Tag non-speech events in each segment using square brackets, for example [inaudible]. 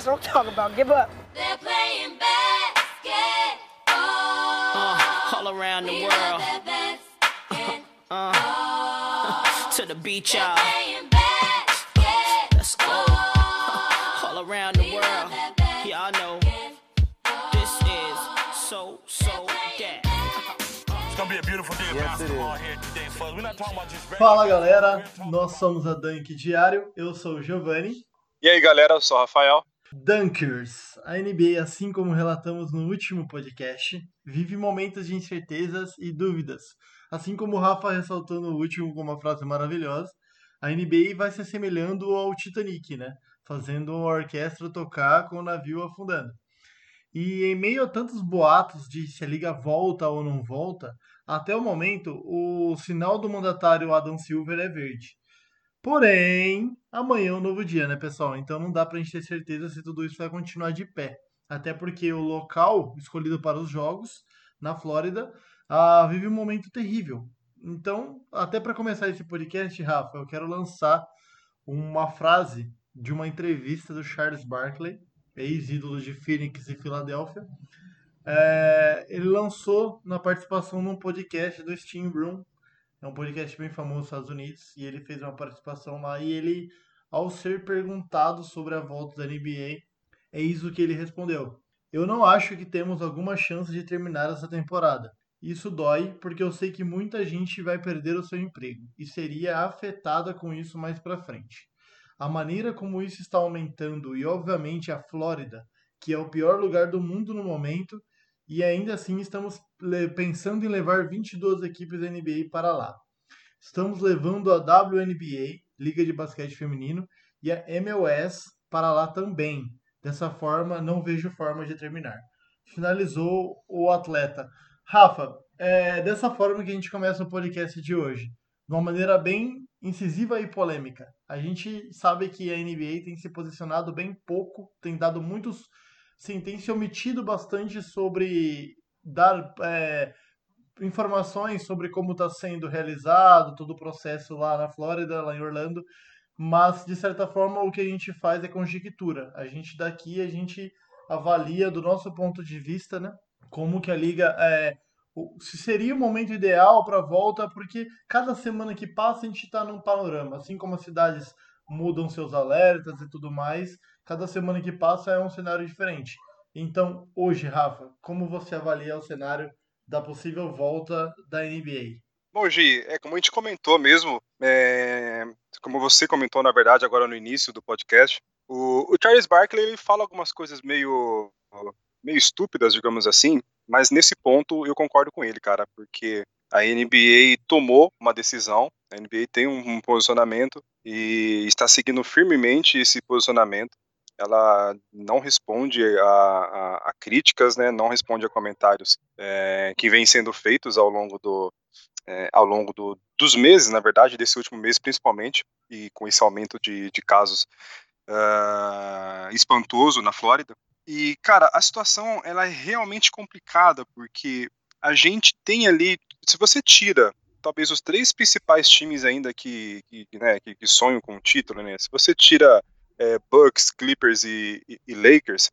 That's what I'm talking about. Give up. They're playing basketball. Uh, all around the We world. basketball. Uh, to the beach, y'all. Playing basketball. Let's go. all around the world. Y'all know this is so, so that. It's gonna be a beautiful day of Yes, it basketball is. here today, folks. We're not talking about just Fala galera, nós somos a Dunk Diário, eu sou o Giovanni. E aí galera, eu sou o Rafael. Dunkers, a NBA, assim como relatamos no último podcast, vive momentos de incertezas e dúvidas. Assim como o Rafa ressaltou no último com uma frase maravilhosa, a NBA vai se assemelhando ao Titanic, né? Fazendo a orquestra tocar com o navio afundando. E em meio a tantos boatos de se a liga volta ou não volta, até o momento o sinal do mandatário Adam Silver é verde. Porém, amanhã é um novo dia, né, pessoal? Então não dá pra gente ter certeza se tudo isso vai continuar de pé. Até porque o local escolhido para os jogos, na Flórida, ah, vive um momento terrível. Então, até para começar esse podcast, Rafa, eu quero lançar uma frase de uma entrevista do Charles Barkley, ex-ídolo de Phoenix e Filadélfia. É, ele lançou na participação num podcast do Steam Room, é um podcast bem famoso nos Estados Unidos, e ele fez uma participação lá e ele, ao ser perguntado sobre a volta da NBA, é isso que ele respondeu. Eu não acho que temos alguma chance de terminar essa temporada. Isso dói porque eu sei que muita gente vai perder o seu emprego e seria afetada com isso mais para frente. A maneira como isso está aumentando e obviamente a Flórida, que é o pior lugar do mundo no momento, e ainda assim estamos pensando em levar 22 equipes da NBA para lá. Estamos levando a WNBA, Liga de Basquete Feminino, e a MLS para lá também. Dessa forma, não vejo forma de terminar. Finalizou o atleta. Rafa, é dessa forma que a gente começa o podcast de hoje. De uma maneira bem incisiva e polêmica. A gente sabe que a NBA tem se posicionado bem pouco, tem dado muitos sim, tem se omitido bastante sobre dar é, informações sobre como está sendo realizado todo o processo lá na Flórida, lá em Orlando, mas de certa forma o que a gente faz é conjectura. A gente daqui a gente avalia do nosso ponto de vista, né, como que a liga é, se seria o momento ideal para a volta, porque cada semana que passa a gente está num panorama, assim como as cidades mudam seus alertas e tudo mais, cada semana que passa é um cenário diferente. Então, hoje, Rafa, como você avalia o cenário da possível volta da NBA? Bom, Gi, é como a gente comentou mesmo, é, como você comentou, na verdade, agora no início do podcast, o, o Charles Barkley ele fala algumas coisas meio, meio estúpidas, digamos assim, mas nesse ponto eu concordo com ele, cara, porque a NBA tomou uma decisão, a NBA tem um, um posicionamento e está seguindo firmemente esse posicionamento. Ela não responde a, a- a críticas, né? Não responde a comentários é, que vêm sendo feitos ao longo do, é, ao longo do- dos meses, na verdade, desse último mês principalmente, e com esse aumento de, de casos ah, espantoso na Flórida. E, cara, a situação ela é realmente complicada, porque a gente tem ali, se você tira talvez os três principais times ainda que, que, né, que, que sonham com o título, né? Se você tira é, Bucks, Clippers e, e- e Lakers,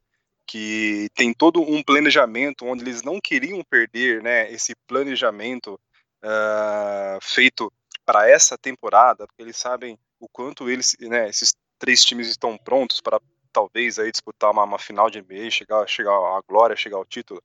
que tem todo um planejamento onde eles não queriam perder, né? Esse planejamento ah, feito para essa temporada, porque eles sabem o quanto eles, né, esses três times estão prontos para talvez aí disputar uma, uma final de NBA, chegar, chegar à glória, chegar ao título.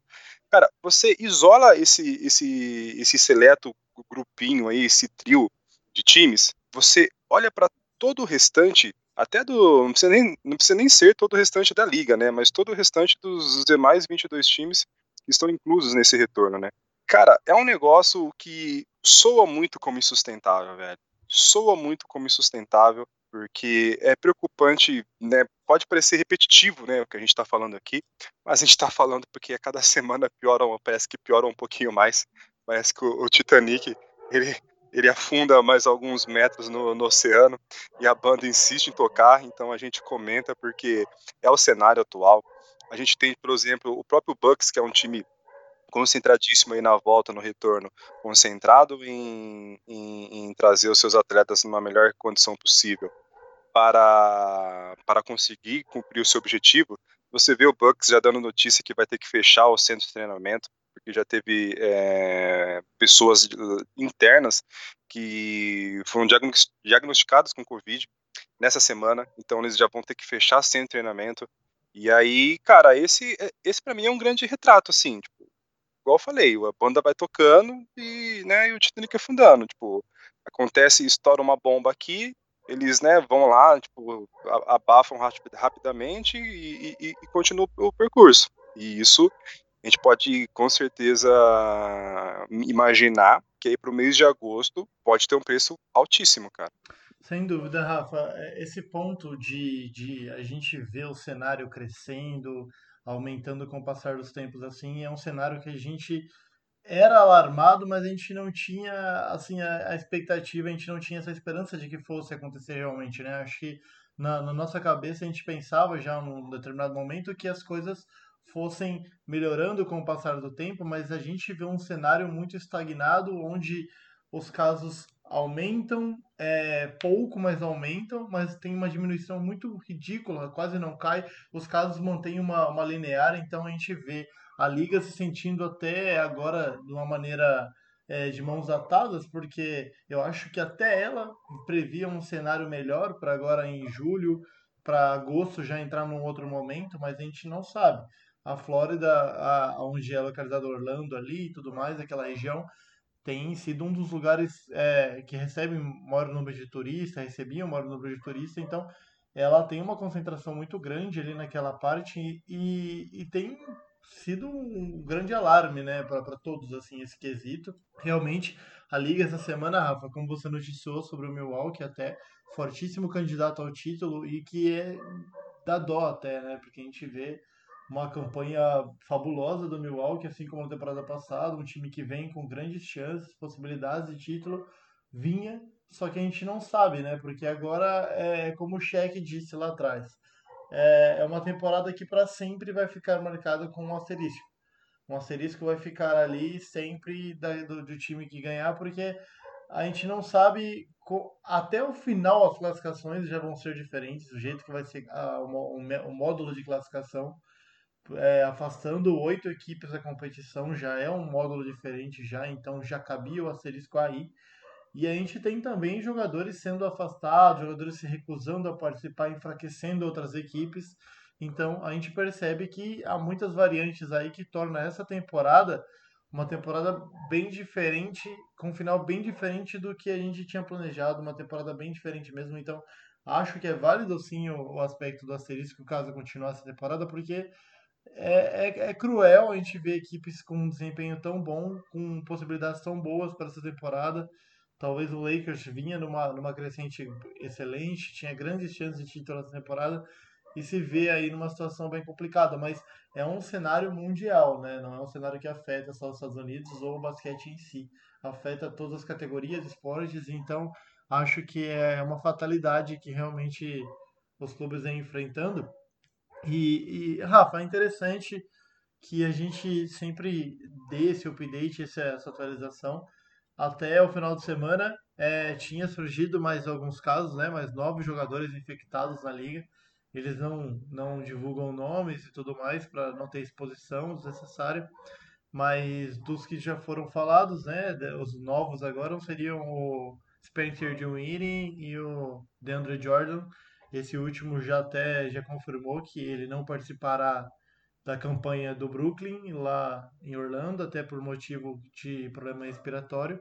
Cara, você isola esse esse esse seleto grupinho aí, esse trio de times, você olha para todo o restante, até do não precisa nem não precisa nem ser todo o restante da liga, né, mas todo o restante dos demais 22 times que estão inclusos nesse retorno, né? Cara, é um negócio que soa muito como insustentável, velho. Soa muito como insustentável, porque é preocupante, né? Pode parecer repetitivo, né, o que a gente está falando aqui, mas a gente está falando porque a cada [laughs] semana piora, parece que piora um pouquinho mais. Parece que o, o Titanic ele, ele afunda mais alguns metros no, no oceano e a banda insiste em tocar, então a gente comenta porque é o cenário atual. A gente tem, por exemplo, o próprio Bucks, que é um time concentradíssimo aí na volta, no retorno, concentrado em, em, em trazer os seus atletas numa melhor condição possível. para, para conseguir cumprir o seu objetivo, você vê o Bucks já dando notícia que vai ter que fechar o centro de treinamento, porque já teve é, pessoas internas que foram diagnosticadas com Covid nessa semana, então eles já vão ter que fechar de treinamento. E aí, cara, esse, esse para mim é um grande retrato, assim, tipo, igual eu falei, a banda vai tocando e, né, e o Titanic afundando, tipo, acontece, estoura uma bomba aqui, eles, né, vão lá, tipo, abafam rapidamente e, e, e continuam o percurso. E isso a gente pode com certeza imaginar que aí para o mês de agosto pode ter um preço altíssimo, cara. Sem dúvida, Rafa. É, esse ponto de, de a gente ver o cenário crescendo, aumentando com o passar dos tempos, assim, é um cenário que a gente era alarmado, mas a gente não tinha assim a, a, expectativa, a gente não tinha essa esperança de que fosse acontecer realmente, né? Acho que na, na nossa cabeça a gente pensava já num determinado momento que as coisas fossem melhorando com o passar do tempo, mas a gente vê um cenário muito estagnado onde os casos aumentam é, pouco, mas aumentam, mas tem uma diminuição muito ridícula, quase não cai. Os casos mantêm uma, uma linear, então a gente vê a liga se sentindo até agora de uma maneira é, de mãos atadas, porque eu acho que até ela previa um cenário melhor para agora em julho, para agosto já entrar num outro momento, mas a gente não sabe. A Flórida, a, onde é localizado Orlando ali e tudo mais, aquela região, tem sido um dos lugares é, que recebe maior número de turistas, recebia maior número de turistas, então ela tem uma concentração muito grande ali naquela parte e, e tem sido um grande alarme, né, para todos, assim, esse quesito. Realmente, a Liga essa semana, Rafa, como você noticiou sobre o Milwaukee, até fortíssimo candidato ao título e que é da dó até, né, porque a gente vê uma campanha fabulosa do Milwaukee, assim como na temporada passada, um time que vem com grandes chances, possibilidades de título, vinha, só que a gente não sabe, né, porque agora é como o Cheque disse lá atrás, é, é uma temporada que para sempre vai ficar marcada com um asterisco. Um asterisco vai ficar ali sempre da, do, do, time que ganhar, porque a gente não sabe. Até o final as classificações já vão ser diferentes, o jeito que vai ser a, o, o módulo de classificação. É, afastando oito equipes da competição já é um módulo diferente já, então já cabia o asterisco aí. E a gente tem também jogadores sendo afastados, jogadores se recusando a participar, enfraquecendo outras equipes. Então a gente percebe que há muitas variantes aí que tornam essa temporada uma temporada bem diferente, com um final bem diferente do que a gente tinha planejado, uma temporada bem diferente mesmo. Então acho que é válido sim o, o aspecto do asterisco caso continuasse a temporada, porque é, é, é, cruel a gente ver equipes com um desempenho tão bom, com possibilidades tão boas para essa temporada. Talvez o Lakers vinha numa, numa crescente excelente, tinha grandes chances de título nessa temporada e se vê aí numa situação bem complicada, mas é um cenário mundial, né? Não é um cenário que afeta só os Estados Unidos ou o basquete em si, afeta todas as categorias, esportes, então acho que é uma fatalidade que realmente os clubes vêm enfrentando. E, e Rafa, é interessante que a gente sempre dê esse update, essa, essa atualização, até o final de semana é, tinha surgido mais alguns casos, né? Mais nove jogadores infectados na liga. Eles não, não divulgam nomes e tudo mais para não ter exposição desnecessária. Mas dos que já foram falados, né? Os novos agora seriam o Spencer Dinwiddie e o DeAndre Jordan. Esse último já até já confirmou que ele não participará da campanha do Brooklyn lá em Orlando, até por motivo de problema respiratório.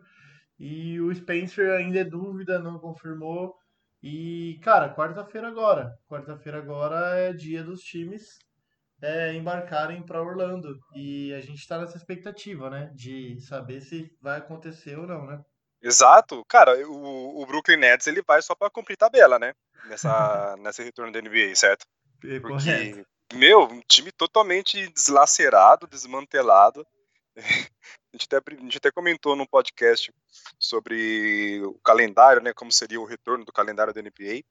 E o Spencer ainda é dúvida, não confirmou. E, cara, quarta-feira agora. Quarta-feira agora é dia dos times é, embarcarem para Orlando. E a gente está nessa expectativa, né? De saber se vai acontecer ou não, né? Exato. Cara, o, o Brooklyn Nets ele vai só para cumprir tabela, né? Nessa, [laughs] nessa retorno da NBA, certo? É Porque meu, um time totalmente deslacerado, desmantelado. [laughs] A gente, até, a gente até comentou no podcast sobre o calendário, né, como seria o retorno do calendário da NBA.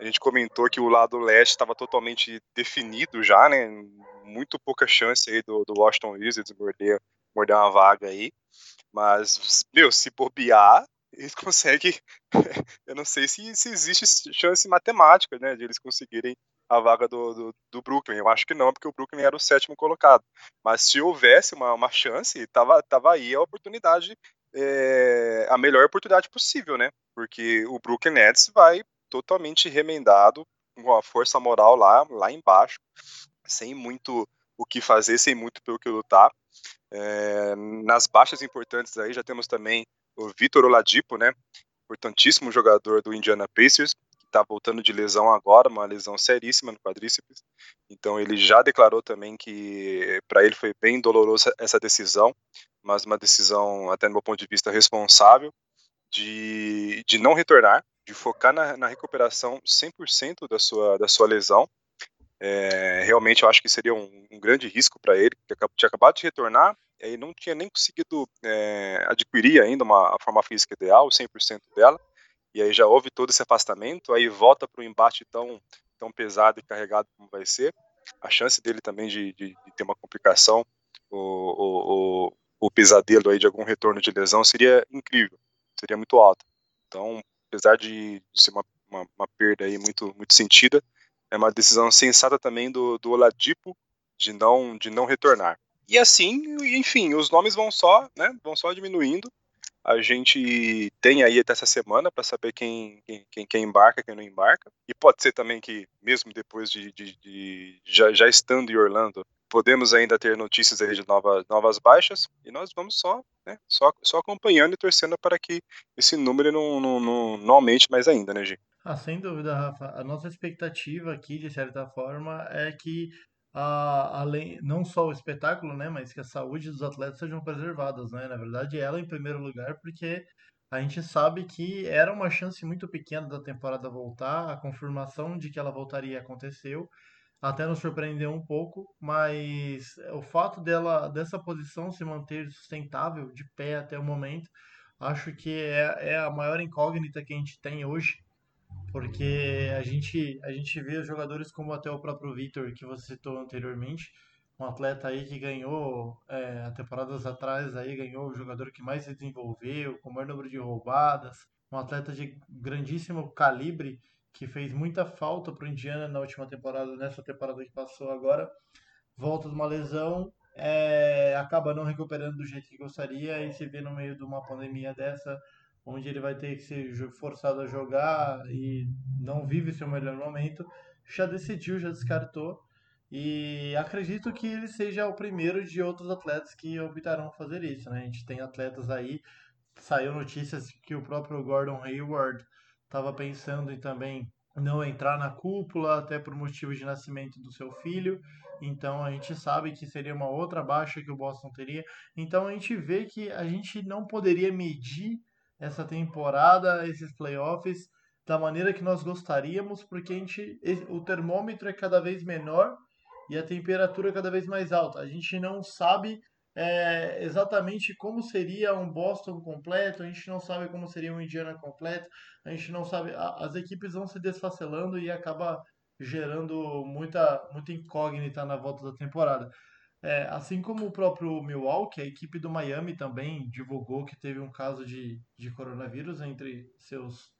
A gente comentou que o lado leste estava totalmente definido já, né, muito pouca chance aí do, do Washington Wizards morder, morder uma vaga aí. Mas, meu, se bobear, eles [laughs] conseguem. eu não sei se, se existe chance matemática, né, de eles conseguirem a vaga do, do, do, Brooklyn. Eu acho que não, porque o Brooklyn era o sétimo colocado. Mas se houvesse uma, uma chance, tava, tava aí a oportunidade, é, a melhor oportunidade possível, né? Porque o Brooklyn Nets vai totalmente remendado, com a força moral lá, lá embaixo, sem muito o que fazer, sem muito pelo que lutar. É, nas baixas importantes aí já temos também o Vitor Oladipo, né? Importantíssimo jogador do Indiana Pacers, que está voltando de lesão agora, uma lesão seríssima no quadríceps. Então ele já declarou também que para ele foi bem dolorosa essa decisão, mas uma decisão, até no meu ponto de vista, responsável de, de não retornar, de focar na, na recuperação 100% da sua, da sua lesão. É, realmente eu acho que seria um, um grande risco para ele, que tinha acabado de retornar, e não tinha nem conseguido é, adquirir ainda uma forma física ideal, 100% dela, e aí já houve todo esse afastamento, aí volta para o embate tão, tão pesado e carregado como vai ser, a chance dele também de, de, de ter uma complicação, o, o, o, o, pesadelo aí de algum retorno de lesão seria incrível, seria muito alto. Então, apesar de ser uma, uma, uma perda aí muito, muito sentida, é uma decisão sensata também do, do Oladipo de não, de não retornar. E assim, enfim, os nomes vão só, né, vão só diminuindo. A gente tem aí até essa semana para saber quem, quem, quem, embarca, quem não embarca. E pode ser também que, mesmo depois de, de, de já, já estando em Orlando, podemos ainda ter notícias aí de novas, novas baixas. E nós vamos só, né, só, só acompanhando e torcendo para que esse número não, não, não, não aumente mais ainda, né, Gi? Ah, sem dúvida, Rafa. A nossa expectativa aqui, de certa forma, é que além, não só o espetáculo, né, mas que a saúde dos atletas sejam preservadas, né? Na verdade, ela em primeiro lugar, porque a gente sabe que era uma chance muito pequena da temporada voltar, a confirmação de que ela voltaria aconteceu, até nos surpreendeu um pouco, mas o fato dela dessa posição se manter sustentável, de pé até o momento, acho que é, é a maior incógnita que a gente tem hoje porque a gente, a gente vê jogadores como até o próprio Vitor, que você citou anteriormente, um atleta aí que ganhou, é, temporadas atrás aí, ganhou o jogador que mais se desenvolveu, com o maior número de roubadas, um atleta de grandíssimo calibre, que fez muita falta para o Indiana na última temporada, nessa temporada que passou agora, volta de uma lesão, é, acaba não recuperando do jeito que gostaria e se vê no meio de uma pandemia dessa, onde ele vai ter que ser forçado a jogar e não vive seu melhor momento, já decidiu, já descartou. E acredito que ele seja o primeiro de outros atletas que optarão fazer isso. Né? A gente tem atletas aí, saiu notícias que o próprio Gordon Hayward estava pensando em também não entrar na cúpula, até por motivo de nascimento do seu filho. Então a gente sabe que seria uma outra baixa que o Boston teria. Então a gente vê que a gente não poderia medir essa temporada, esses playoffs, da maneira que nós gostaríamos, porque a gente, o termômetro é cada vez menor e a temperatura é cada vez mais alta. A gente não sabe é, exatamente como seria um Boston completo, a gente não sabe como seria um Indiana completo, a gente não sabe. As equipes vão se desfacelando e acaba gerando muita, muita incógnita na volta da temporada. É, assim como o próprio Milwaukee, a equipe do Miami também divulgou que teve um caso de, de coronavírus entre seus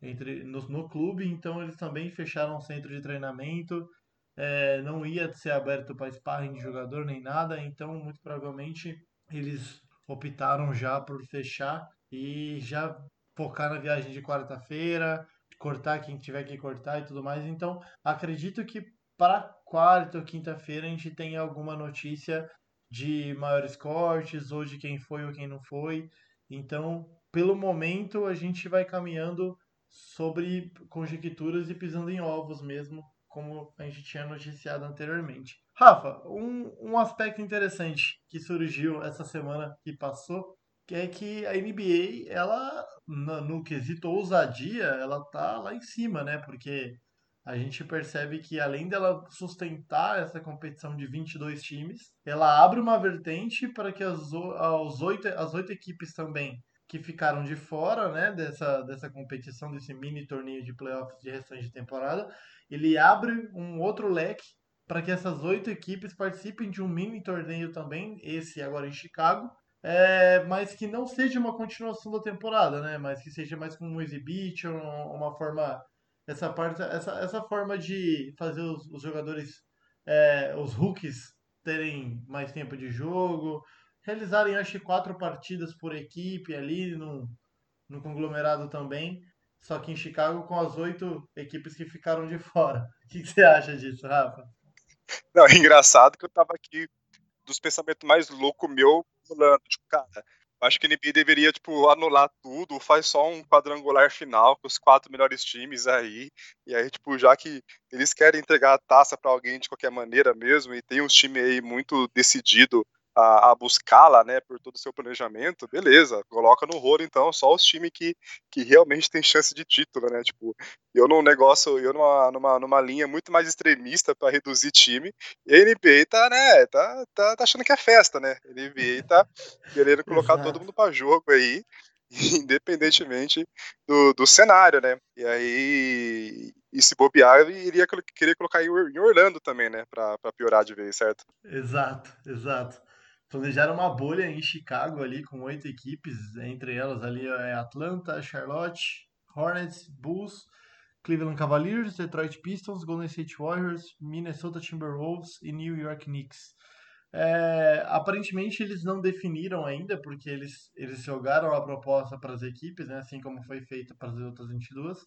entre no, no clube, então eles também fecharam um centro de treinamento. É, não ia ser aberto para sparring de jogador nem nada, então muito provavelmente eles optaram já por fechar e já focar na viagem de quarta-feira, cortar quem tiver que cortar e tudo mais. Então acredito que para quarta ou quinta-feira a gente tem alguma notícia de maiores cortes ou de quem foi ou quem não foi. Então, pelo momento, a gente vai caminhando sobre conjecturas e pisando em ovos mesmo, como a gente tinha noticiado anteriormente. Rafa, um, um aspecto interessante que surgiu essa semana que passou, que é que a NBA, ela, no, no quesito ousadia, ela tá lá em cima, né? Porque a gente percebe que além dela sustentar essa competição de 22 times, ela abre uma vertente para que as, oito, as oito equipes também que ficaram de fora né, dessa, dessa competição, desse mini torneio de playoffs de restante de temporada, ele abre um outro leque para que essas oito equipes participem de um mini torneio também, esse agora em Chicago, é, mas que não seja uma continuação da temporada, né? Mas que seja mais como um exhibition, uma forma essa parte, essa, essa forma de fazer os, os jogadores, é, os rookies terem mais tempo de jogo, realizarem acho que quatro partidas por equipe ali no, no conglomerado também, só que em Chicago com as oito equipes que ficaram de fora. O que, que você acha disso, Rafa? Não, é engraçado que eu tava aqui dos pensamentos mais loucos meu, pulando, tipo, cara, acho que a NBA deveria, tipo, anular tudo, faz só um quadrangular final com os quatro melhores times aí, e aí, tipo, já que eles querem entregar a taça pra alguém de qualquer maneira mesmo, e tem uns times aí muito decidido a, a buscá-la, né, por todo o seu planejamento, beleza, coloca no rolo então só os times que, que realmente tem chance de título, né, tipo, eu num negócio, eu numa, numa, numa linha muito mais extremista para reduzir time, e a NBA tá, né, tá, tá, tá achando que é festa, né, a NBA tá querendo colocar Exato. todo mundo para jogo aí, [laughs] independentemente do, do cenário, né, e aí, e se bobear, iria querer colocar em Or- em Orlando também, né, pra piorar de vez, certo? Exato, exato. Planejaram uma bolha em Chicago ali com oito equipes, entre elas ali é Atlanta, Charlotte, Hornets, Bulls, Cleveland Cavaliers, Detroit Pistons, Golden State Warriors, Minnesota Timberwolves e New York Knicks. É, aparentemente eles não definiram ainda, porque eles, eles jogaram a proposta para as equipes, né, assim como foi feito para as outras 22,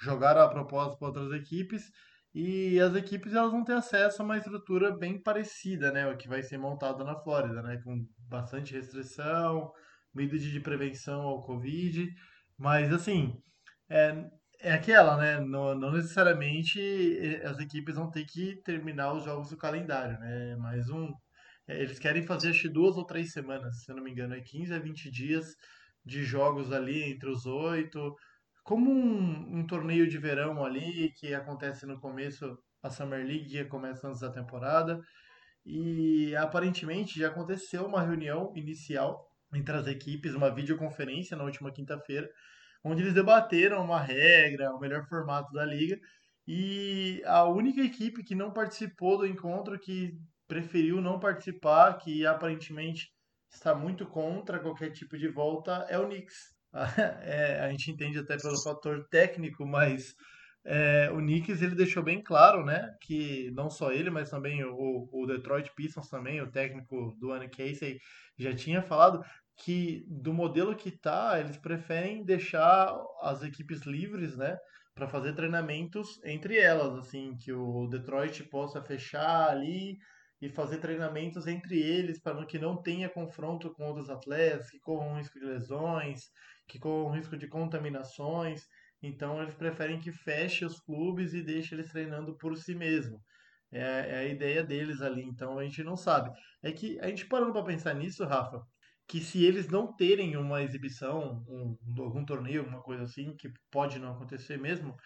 jogaram a proposta para outras equipes e as equipes elas vão ter acesso a uma estrutura bem parecida, né, o que vai ser montado na Flórida, né, com bastante restrição, medidas de prevenção ao Covid, mas assim, é, é aquela, né? Não, não necessariamente eh, as equipes vão ter que terminar os jogos do calendário, né? É Mais um. é, Eles querem fazer acho duas ou três semanas, se eu não me engano, é 15 a 20 dias de jogos ali entre os oito, como um, um torneio de verão ali que acontece no começo, a Summer League que começa antes da temporada. E aparentemente já aconteceu uma reunião inicial entre as equipes, uma videoconferência na última quinta-feira, onde eles debateram uma regra, o melhor formato da liga. E a única equipe que não participou do encontro, que preferiu não participar, que aparentemente está muito contra qualquer tipo de volta, é o Knicks. [laughs] É, a gente entende até pelo fator técnico, mas é, o Knicks ele deixou bem claro, né, que não só ele, mas também o, o Detroit Pistons também, o técnico do Anne Casey já tinha falado que do modelo que tá, eles preferem deixar as equipes livres, né, para fazer treinamentos entre elas, assim, que o Detroit possa fechar ali e fazer treinamentos entre eles para que não tenha confronto com outros atletas que corram risco de lesões, que corram risco de contaminações. Então eles preferem que feche os clubes e deixe eles treinando por si mesmo. É, é a ideia deles ali, então a gente não sabe. É que a gente parando para pensar nisso, Rafa, que se eles não terem uma exibição, um, algum torneio, alguma coisa assim, que pode não acontecer mesmo,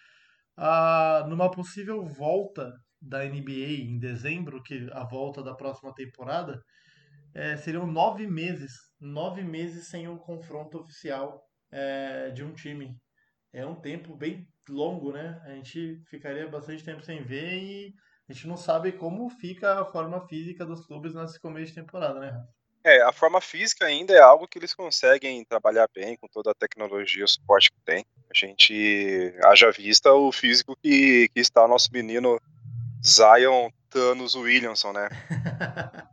ah, numa possível volta da NBA em dezembro, que a volta da próxima temporada, é, seriam nove meses, nove meses sem um confronto oficial é, de um time. É um tempo bem longo, né? A gente ficaria bastante tempo sem ver e a gente não sabe como fica a forma física dos clubes nesse começo de temporada, né? É, a forma física ainda é algo que eles conseguem trabalhar bem com toda a tecnologia e o suporte que tem. A gente haja vista o físico que, que está o nosso menino Zion Thanos Williamson, né? [laughs]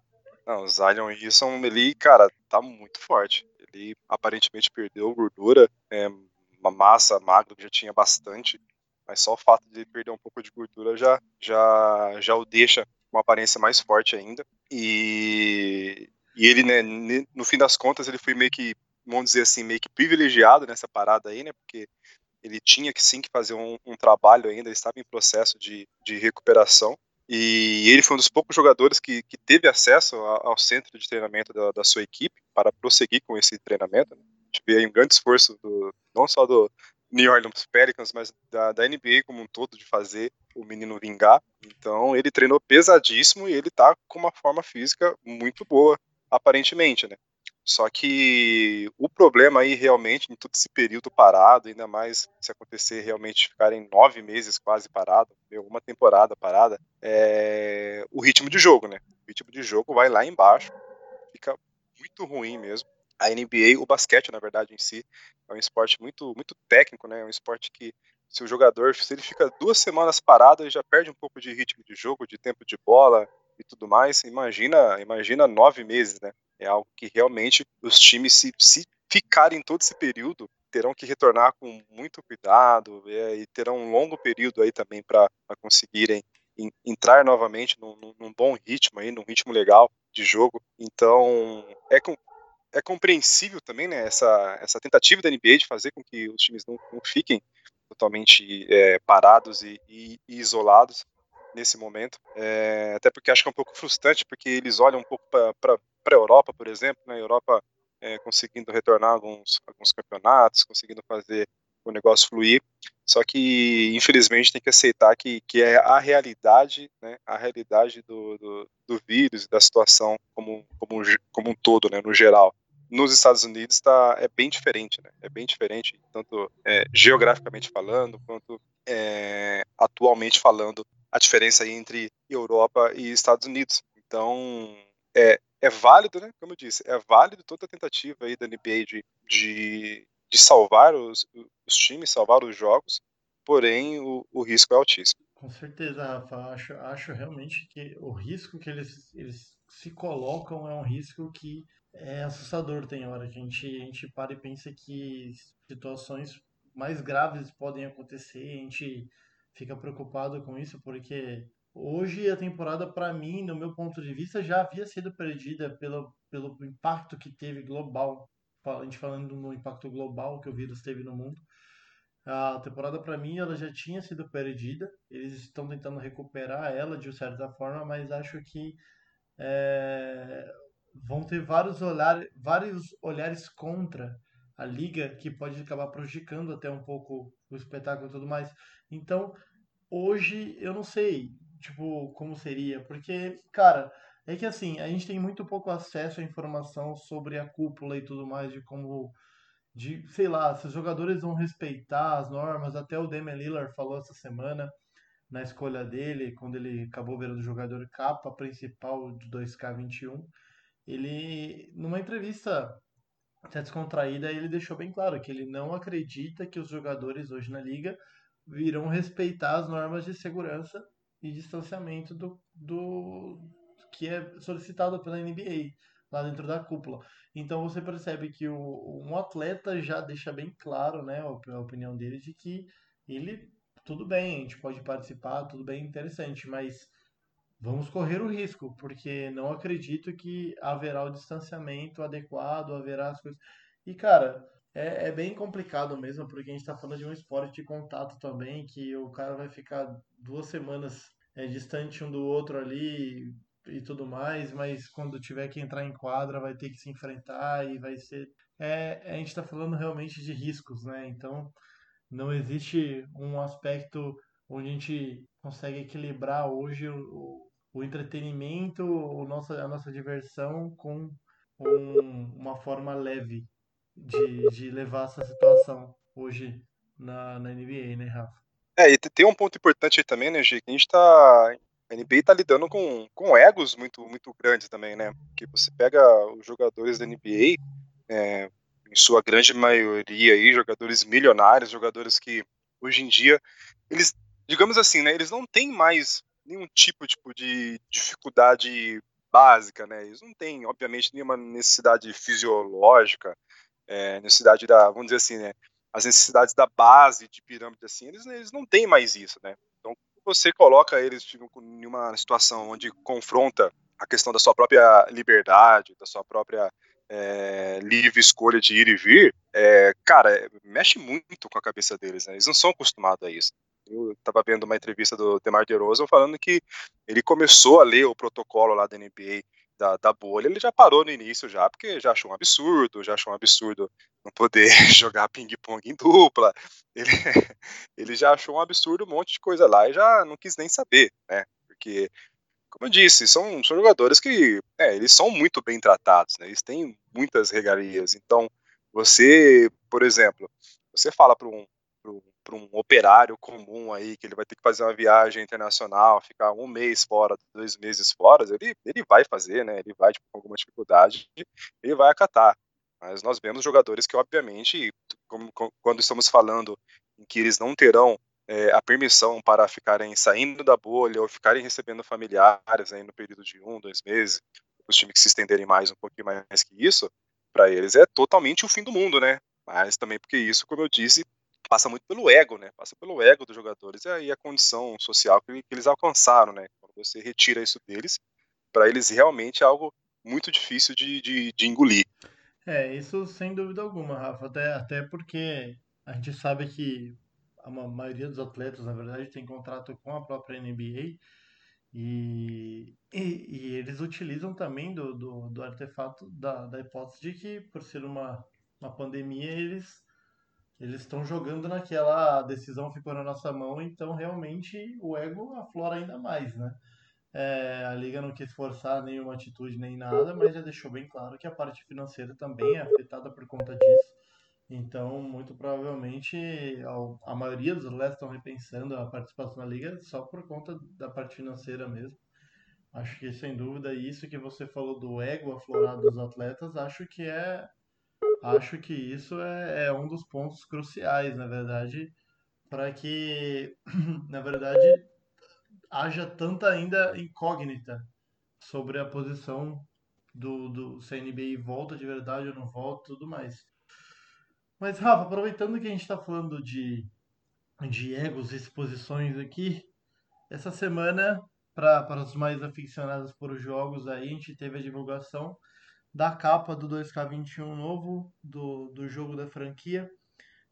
Não, o Zion Williamson, ele, cara, tá muito forte. Ele aparentemente perdeu gordura, é, uma massa magra que já tinha bastante, mas só o fato de ele perder um pouco de gordura já, já, já o deixa com uma aparência mais forte ainda. E, e ele, né, no fim das contas, ele foi meio que, vamos dizer assim, meio que privilegiado nessa parada aí, né? Porque ele tinha que sim que fazer um, um trabalho ainda, ele estava em processo de, de recuperação. E ele foi um dos poucos jogadores que, que teve acesso ao centro de treinamento da, da sua equipe para prosseguir com esse treinamento. né? A gente vê aí um grande esforço, do, não só do New Orleans Pelicans, mas da, da NBA como um todo, de fazer o menino vingar. Então ele treinou pesadíssimo e ele tá com uma forma física muito boa, aparentemente, né? Só que o problema aí realmente em todo esse período parado, ainda mais se acontecer realmente ficarem nove meses quase parado, uma temporada parada, é o ritmo de jogo, né? O ritmo de jogo vai lá embaixo, fica muito ruim mesmo. a NBA, o basquete, na verdade, em si, é um esporte muito, muito técnico, né? É um esporte que se o jogador, se ele fica duas semanas parado, ele já perde um pouco de ritmo de jogo, de tempo de bola e tudo mais. Imagina, imagina nove meses, né? É algo que realmente os times, se, se ficarem todo esse período, terão que retornar com muito cuidado é, e terão um longo período aí também para conseguirem entrar novamente num, num, bom ritmo aí, num ritmo legal de jogo. Então é, com, é compreensível também né, essa, essa tentativa da NBA de fazer com que os times não, não fiquem totalmente é, parados e, e, e, isolados nesse momento. É, até porque acho que é um pouco frustrante, porque eles olham um pouco para a Europa, por exemplo, né, a Europa é, conseguindo retornar alguns, alguns campeonatos, conseguindo fazer o negócio fluir. Só que, infelizmente, tem que aceitar que, que é a realidade, né, a realidade do, do, do vírus e da situação como, como, como um todo, né, no geral nos Estados Unidos tá, é bem diferente, né? É bem diferente, tanto é, geograficamente falando, quanto é, atualmente falando, a diferença entre Europa e Estados Unidos. Então, é, é válido, né? Como eu disse, é válido toda a tentativa aí da NBA de, de, de salvar os, os times, salvar os jogos, porém o, o risco é altíssimo. Com certeza, Rafa. Acho, acho realmente que o risco que eles, eles se colocam é um risco que é assustador tem hora que a gente, a gente para e pensa que situações mais graves podem acontecer, a gente fica preocupado com isso porque hoje a temporada para mim, no meu ponto de vista, já havia sido perdida pelo, pelo impacto que teve global, a gente falando no impacto global que o vírus teve no mundo. A temporada para mim ela já tinha sido perdida, eles estão tentando recuperar ela de certa forma, mas acho que é, vão ter vários, olhar, vários olhares contra a liga que pode acabar prejudicando até um pouco o espetáculo e tudo mais. Então, hoje eu não sei, tipo, como seria, porque, cara, é que assim, a gente tem muito pouco acesso à informação sobre a cúpula e tudo mais, de como, de, sei lá, se os jogadores vão respeitar as normas, até o Damian Lillard falou essa semana, na escolha dele, quando ele acabou virando jogador capa principal de 2K21, ele, numa entrevista descontraída, ele deixou bem claro que ele não acredita que os jogadores hoje na liga virão respeitar as normas de segurança e distanciamento do, do que é solicitado pela NBA lá dentro da cúpula. Então você percebe que o, um atleta já deixa bem claro, né, a opinião dele de que ele tudo bem, a gente pode participar, tudo bem interessante, mas vamos correr o risco, porque não acredito que haverá o distanciamento adequado, haverá as coisas. E, cara, é, é bem complicado mesmo, porque a gente está falando de um esporte de contato também, que o cara vai ficar duas semanas é, distante um do outro ali e tudo mais, mas quando tiver que entrar em quadra vai ter que se enfrentar e vai ser. É, a gente está falando realmente de riscos, né? Então não existe um aspecto onde a gente consegue equilibrar hoje o, o entretenimento, o nosso, a nossa diversão com um, uma forma leve de, de levar essa situação hoje na, na NBA, né, Rafa? É, e tem um ponto importante aí também, né, Gi, que a gente tá. A NBA tá lidando com, com egos muito, muito grandes também, né? Porque você pega os jogadores da NBA, é, em sua grande maioria aí, jogadores milionários, jogadores que hoje em dia, eles, digamos assim, né, eles não têm mais nenhum tipo, tipo de dificuldade básica, né? Eles não têm, obviamente, nenhuma necessidade fisiológica, é, necessidade da, vamos dizer assim, né? As necessidades da base de pirâmide, assim, eles, eles não têm mais isso, né? Então, você coloca eles tipo, em uma situação onde confronta a questão da sua própria liberdade, da sua própria é, livre escolha de ir e vir, é, cara, mexe muito com a cabeça deles, né? Eles não são acostumados a isso. Eu estava vendo uma entrevista do DeMar DeRozan falando que ele começou a ler o protocolo lá da NBA da, da, bolha, ele já parou no início já, porque já achou um absurdo, já achou um absurdo não poder [laughs] jogar ping-pong em dupla, ele, [laughs] ele já achou um absurdo um monte de coisa lá e já não quis nem saber, né, porque, como eu disse, são, são jogadores que, é, eles são muito bem tratados, né, eles têm muitas regalias, então, você, por exemplo, você fala para um, para um operário comum aí, que ele vai ter que fazer uma viagem internacional, ficar um mês fora, dois meses fora, ele, ele vai fazer, né? Ele vai tipo, com alguma dificuldade, ele vai acatar. Mas nós vemos jogadores que, obviamente, como- co- quando estamos falando em que eles não terão é, a permissão para ficarem saindo da bolha ou ficarem recebendo familiares aí no período de um, dois meses, os times que se estenderem mais, um pouquinho mais que isso, para eles é totalmente o fim do mundo, né? Mas também porque isso, como eu disse, passa muito pelo ego, né? Passa pelo ego dos jogadores e aí a condição social que, que eles alcançaram, né? Quando você retira isso deles, para eles realmente é algo muito difícil de, de, de engolir. É, isso sem dúvida alguma, Rafa. Até, até porque a gente sabe que a ma- maioria dos atletas, na verdade, tem contrato com a própria NBA e, e, e eles utilizam também do, do, do artefato da, da hipótese de que, por ser uma, uma pandemia, eles eles estão jogando naquela a decisão ficou na nossa mão, então realmente o ego aflora ainda mais, né? É, a liga não quis forçar nenhuma atitude nem nada, mas já deixou bem claro que a parte financeira também é afetada por conta disso. Então, muito provavelmente, a maioria dos atletas estão repensando a participação na liga só por conta da parte financeira mesmo. Acho que, sem dúvida, isso que você falou do ego aflorado dos atletas, acho que é, acho que isso é, é um dos pontos cruciais, na verdade, para que, [clears throat] na verdade, haja tanta ainda incógnita sobre a posição do, do se a NBA volta de verdade ou não volta, tudo mais. Mas, Rafa, aproveitando que a gente está falando de, de egos e exposições aqui, essa semana, para os mais aficionados por jogos, aí, a gente teve a divulgação da capa do 2K21 novo, do, do jogo da franquia,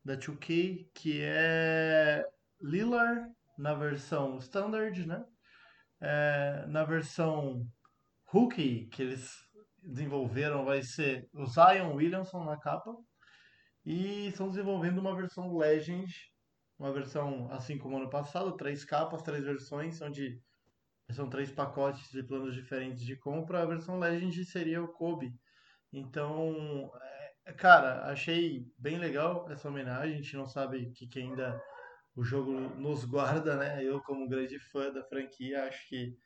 da 2K, que é Lillard na versão Standard, né? É, na versão Rookie, que eles desenvolveram, vai ser o Zion Williamson na capa. E estão desenvolvendo uma versão Legend, uma versão assim como ano passado, três capas, três versões, onde são três pacotes de planos diferentes de compra. A versão Legend seria o Kobe. Então, é, cara, achei bem legal essa homenagem. A gente não sabe o que, que ainda o jogo nos guarda, né? Eu, como grande fã da franquia, acho que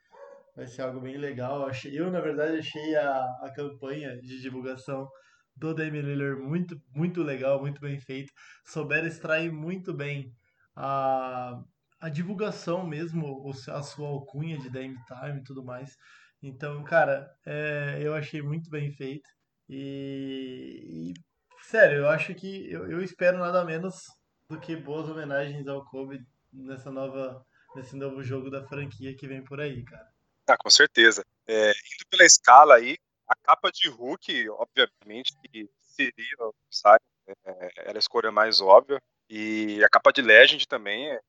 vai ser algo bem legal. Eu, na verdade, achei a, a campanha de divulgação do Damian Lillard muito, muito legal, muito bem feito. Souberam extrair muito bem a, a divulgação mesmo, a sua alcunha de Dame Time e tudo mais. Então, cara, é, eu achei muito bem feito. E, e, sério, eu acho que eu, eu espero nada menos do que boas homenagens ao Kobe nessa nova, nesse novo jogo da franquia que vem por aí, cara. Ah, com certeza. É, indo pela escala aí, a capa de Hulk, obviamente, que seria, sabe, é, era a escolha mais óbvia. E a capa de Legend também é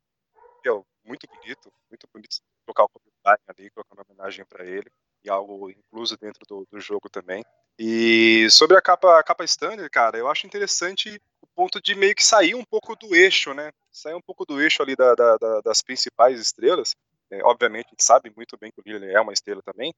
meu, muito bonito, muito bonito colocar o Kobe ali, colocar uma homenagem para ele, e algo incluso dentro do, do jogo também. E sobre a capa, a capa standard, cara, eu acho interessante o ponto de meio que sair um pouco do eixo, né? Sair um pouco do eixo ali da- da- da- das principais estrelas. É, obviamente, a gente sabe muito bem que o Lillard é uma estrela também.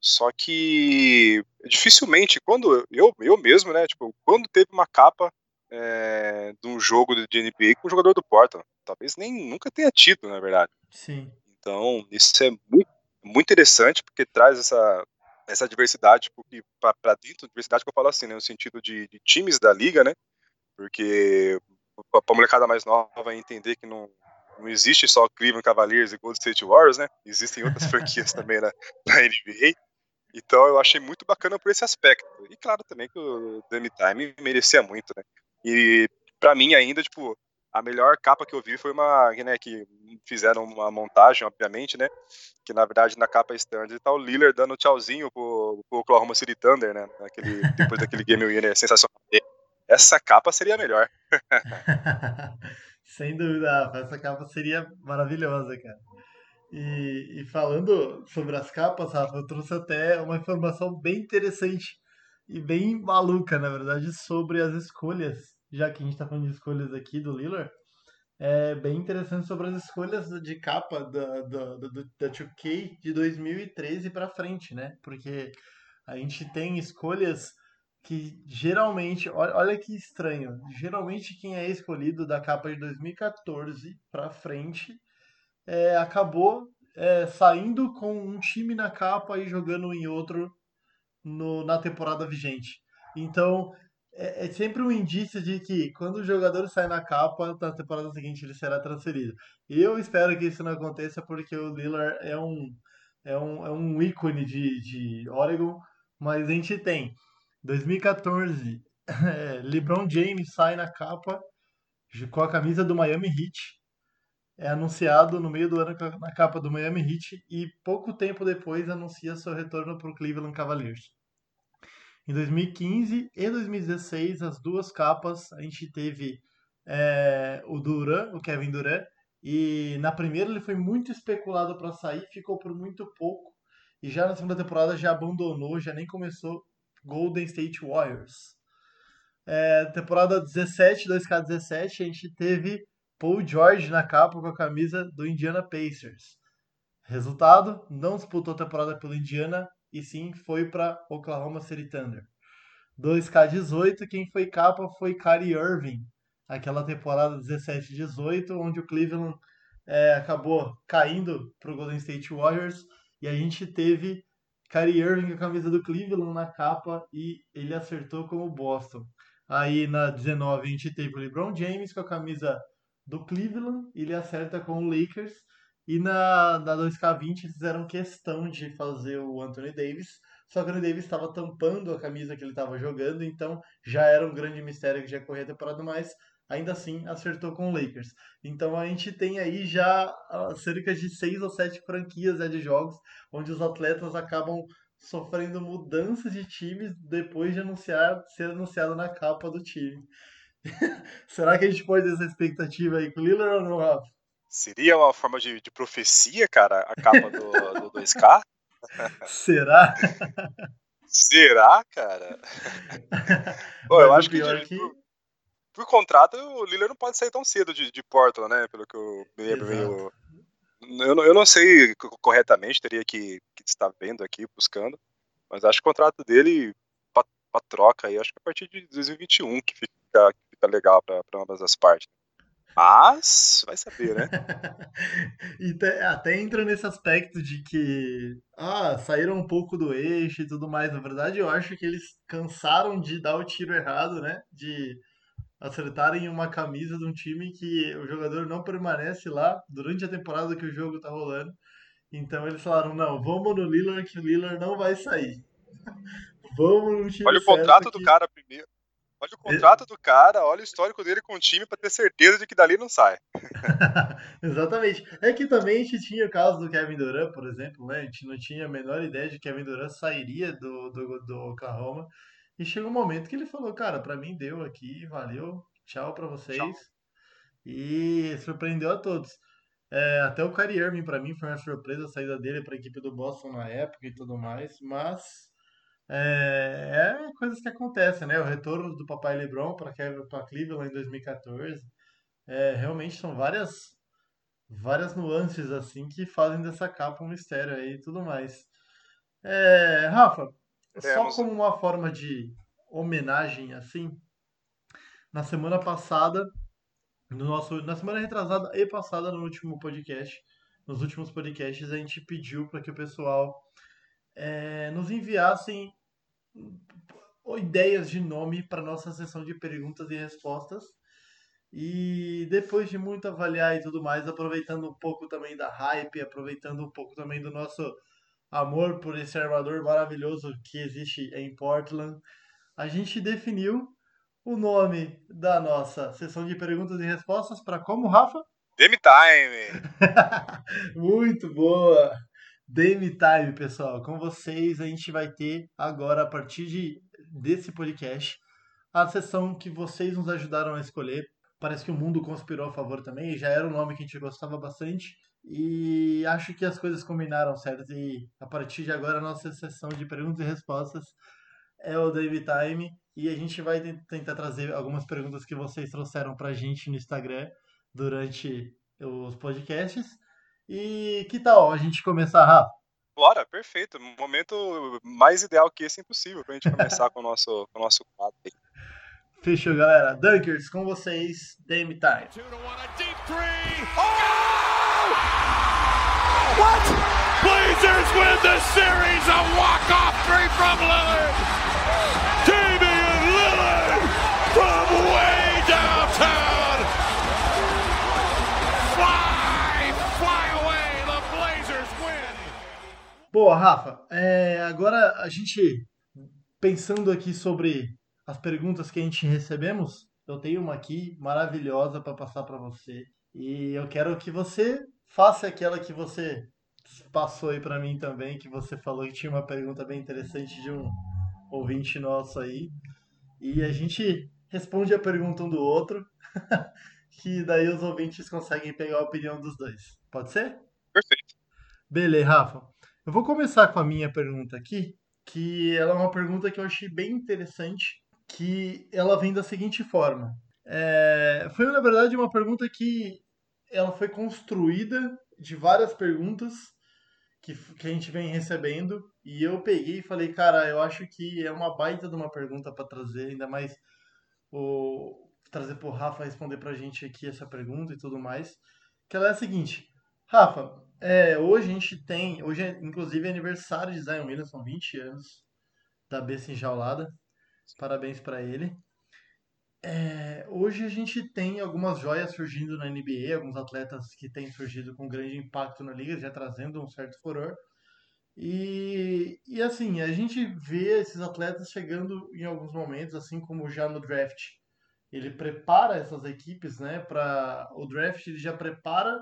Só que dificilmente, quando eu, eu mesmo, né? Tipo, quando teve uma capa é, de um jogo de NBA com o jogador do Portland, talvez nem nunca tenha tido, na verdade. Sim. Então, isso é muito, muito interessante porque traz essa, essa diversidade para dentro, diversidade que eu falo assim, né, no sentido de, de times da liga, né? Porque para a molecada mais nova entender que não, não existe só Cleveland Cavaliers e Golden State Warriors, né? Existem outras [laughs] franquias também na, na NBA. Então eu achei muito bacana por esse aspecto. E claro também que o Dame Time merecia muito, né? E para mim ainda, tipo, a melhor capa que eu vi foi uma, né, que fizeram uma montagem, obviamente, né? Que na verdade na capa standard tá o Lillard dando tchauzinho pro, pro Oklahoma City Thunder, né? Naquele, [laughs] depois daquele game winner sensacional. Essa capa seria a melhor. [laughs] Sem dúvida, Rafa, essa capa seria maravilhosa, cara. E, e falando sobre as capas, Rafa, eu trouxe até uma informação bem interessante e bem maluca, na verdade, sobre as escolhas, já que a gente está falando de escolhas aqui do Lillard. É bem interessante sobre as escolhas de capa da, da, da, da 2K de 2013 para frente, né? Porque a gente tem escolhas que geralmente, olha, olha que estranho, geralmente quem é escolhido da capa de 2014 para frente é, acabou é, saindo com um time na capa e jogando em outro no, na temporada vigente. Então é, é sempre um indício de que quando o jogador sai na capa, na temporada seguinte ele será transferido. Eu espero que isso não aconteça porque o Lillard é um, é um, é um ícone de, de Oregon, mas a gente tem 2014, [laughs] é, LeBron James sai na capa com a camisa do Miami Heat. É anunciado no meio do ano na capa do Miami Heat e pouco tempo depois anuncia seu retorno para o Cleveland Cavaliers. Em 2015 e 2016, as duas capas, a gente teve é, o Duran, o Kevin Durant, e na primeira ele foi muito especulado para sair, ficou por muito pouco, e já na segunda temporada já abandonou, já nem começou Golden State Warriors. É, temporada 17, 2K17, a gente teve Paul George na capa com a camisa do Indiana Pacers. Resultado, não disputou a temporada pelo Indiana, e sim foi para Oklahoma City Thunder. 2K18, quem foi capa foi Kyrie Irving, aquela temporada 17-18, onde o Cleveland é, acabou caindo para o Golden State Warriors e a gente teve Kyrie Irving com a camisa do Cleveland na capa e ele acertou com o Boston. Aí na 19 a gente teve o LeBron James com a camisa do Cleveland, ele acerta com o Lakers. E na, na 2K20 eles fizeram questão de fazer o Anthony Davis, só que o Anthony Davis estava tampando a camisa que ele estava jogando, então já era um grande mistério que já corria a temporada, mas ainda assim acertou com o Lakers. Então a gente tem aí já ah, cerca de seis ou sete franquias né, de jogos onde os atletas acabam sofrendo mudanças de times depois de anunciar ser anunciado na capa do time. [laughs] Será que a gente pode ter essa expectativa aí com o Lillard ou não, Rafa? Seria uma forma de, de profecia, cara, a capa do, do [laughs] 2K? Será? Será, cara? [laughs] Pô, eu acho que, pior é de- que- por, por contrato o Lillard não pode sair tão cedo de, de Portland, né? Pelo que eu me lembro meio. Eu, não- eu não sei co- corretamente, teria que, que estar vendo aqui, buscando. Mas acho que o contrato dele pra, pra troca aí, acho que a partir de 2021 que fica, que fica legal pra, pra ambas as partes. Mas, vai saber, né? [laughs] e até entra nesse aspecto de que ah, saíram um pouco do eixo e tudo mais. Na verdade, eu acho que eles cansaram de dar o tiro errado, né? De acertarem uma camisa de um time que o jogador não permanece lá durante a temporada que o jogo tá rolando. Então eles falaram, não, vamos no Lillard que o Lillard não vai sair. [laughs] vamos no time Olha o contrato do que- cara primeiro. Olha o contrato do cara, olha o histórico dele com o time pra ter certeza de que dali não sai. [laughs] Exatamente. É que também a gente tinha o caso do Kevin Durant, por exemplo, né? A gente não tinha a menor ideia de que Kevin Durant sairia do, do, do Oklahoma. E chegou um momento que ele falou, cara, pra mim deu aqui, valeu, tchau pra vocês. Tchau. E surpreendeu a todos. É, até o Kyrie Irving pra mim foi uma surpresa a saída dele pra equipe do Boston na época e tudo mais, mas é, é coisas que acontecem, né? O retorno do papai LeBron para Cleveland em 2014. É, realmente são várias várias nuances assim que fazem dessa capa um mistério aí e tudo mais. É, Rafa, só Temos. como uma forma de homenagem assim, na semana passada, no nosso, na semana retrasada e passada no último podcast, nos últimos podcasts a gente pediu para que o pessoal é, nos enviassem ideias de nome para nossa sessão de perguntas e respostas. E depois de muito avaliar e tudo mais, aproveitando um pouco também da hype, aproveitando um pouco também do nosso amor por esse armador maravilhoso que existe em Portland, a gente definiu o nome da nossa sessão de perguntas e respostas para como, Rafa? Demi Time! [laughs] Muito boa! Dame Time, pessoal. Com vocês, a gente vai ter agora, a partir de, desse podcast, a sessão que vocês nos ajudaram a escolher. Parece que o mundo conspirou a favor também, já era um nome que a gente gostava bastante. E acho que as coisas combinaram certo. E a partir de agora, a nossa sessão de perguntas e respostas é o Dave Time. E a gente vai ten- tentar trazer algumas perguntas que vocês trouxeram pra gente no Instagram durante os podcasts. E que tal a gente começar, Rafa? Bora, perfeito. Momento mais ideal que esse impossível pra gente [laughs] começar com o nosso, com o nosso quadro. aí. Fechou, galera. Dunkers, com vocês, Dame Time. Two to one, a deep three. Oh! What? Blazers win the series. A walk-off three from Lillard Pô, Rafa, é, agora a gente, pensando aqui sobre as perguntas que a gente recebemos, eu tenho uma aqui maravilhosa para passar para você. E eu quero que você faça aquela que você passou aí para mim também, que você falou que tinha uma pergunta bem interessante de um ouvinte nosso aí. E a gente responde a pergunta um do outro, [laughs] que daí os ouvintes conseguem pegar a opinião dos dois. Pode ser? Perfeito. Beleza, Rafa. Eu vou começar com a minha pergunta aqui, que ela é uma pergunta que eu achei bem interessante, que ela vem da seguinte forma. É, foi, na verdade, uma pergunta que ela foi construída de várias perguntas que, que a gente vem recebendo, e eu peguei e falei, cara, eu acho que é uma baita de uma pergunta para trazer, ainda mais o, trazer pro Rafa responder pra gente aqui essa pergunta e tudo mais. Que ela é a seguinte, Rafa, é, hoje a gente tem, hoje é inclusive é aniversário de Zion Williamson, são 20 anos da besta enjaulada. Parabéns pra ele. É, hoje a gente tem algumas joias surgindo na NBA, alguns atletas que têm surgido com grande impacto na liga, já trazendo um certo furor. E, e assim, a gente vê esses atletas chegando em alguns momentos, assim como já no draft. Ele prepara essas equipes, né, para o draft, ele já prepara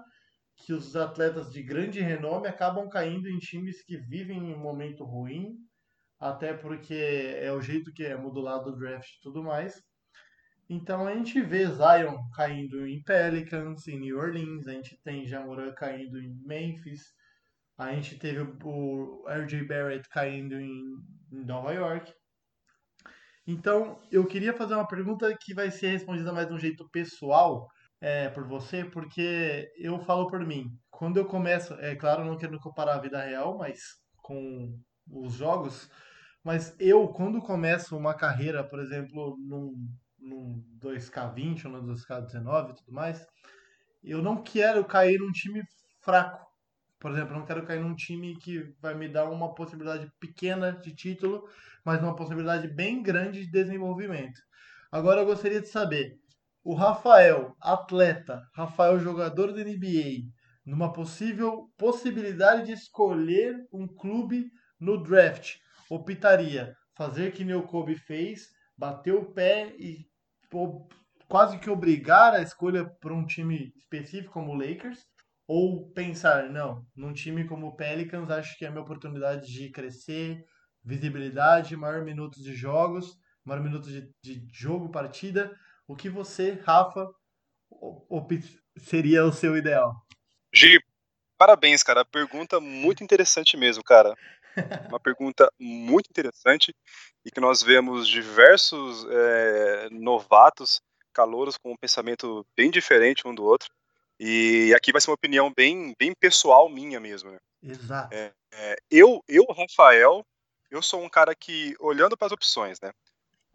que os atletas de grande renome acabam caindo em times que vivem um momento ruim, até porque é o jeito que é modulado o draft e tudo mais. Então a gente vê Zion caindo em Pelicans, em New Orleans, a gente tem Jamoran caindo em Memphis, a gente teve o RJ Barrett caindo em Nova York. Então eu queria fazer uma pergunta que vai ser respondida mais de um jeito pessoal é, por você, porque eu falo por mim. Quando eu começo, é claro, não querendo comparar a vida real, mas com os jogos, mas eu, quando começo uma carreira, por exemplo, num num 2K20 ou no 2K19 e tudo mais, eu não quero cair num time fraco. Por exemplo, eu não quero cair num time que vai me dar uma possibilidade pequena de título, mas uma possibilidade bem grande de desenvolvimento. Agora eu gostaria de saber, o Rafael, atleta, Rafael, jogador da NBA, numa possível possibilidade de escolher um clube no draft, optaria fazer que o Kobe fez, bater o pé e quase que obrigar a escolha para um time específico como o Lakers, ou pensar, não, num time como o Pelicans, acho que é a minha oportunidade de crescer, visibilidade, maior minutos de jogos, maior minutos de, de jogo, partida. O que você, Rafa, seria o seu ideal? Gi, parabéns, cara. Pergunta muito interessante mesmo, cara. [laughs] Uma pergunta muito interessante e que nós vemos diversos é, novatos, calouros com um pensamento bem diferente um do outro. E aqui vai ser uma opinião bem, bem pessoal minha mesmo. Né? Exato. É, é, eu, eu, Rafael, eu sou um cara que, olhando para as opções, né?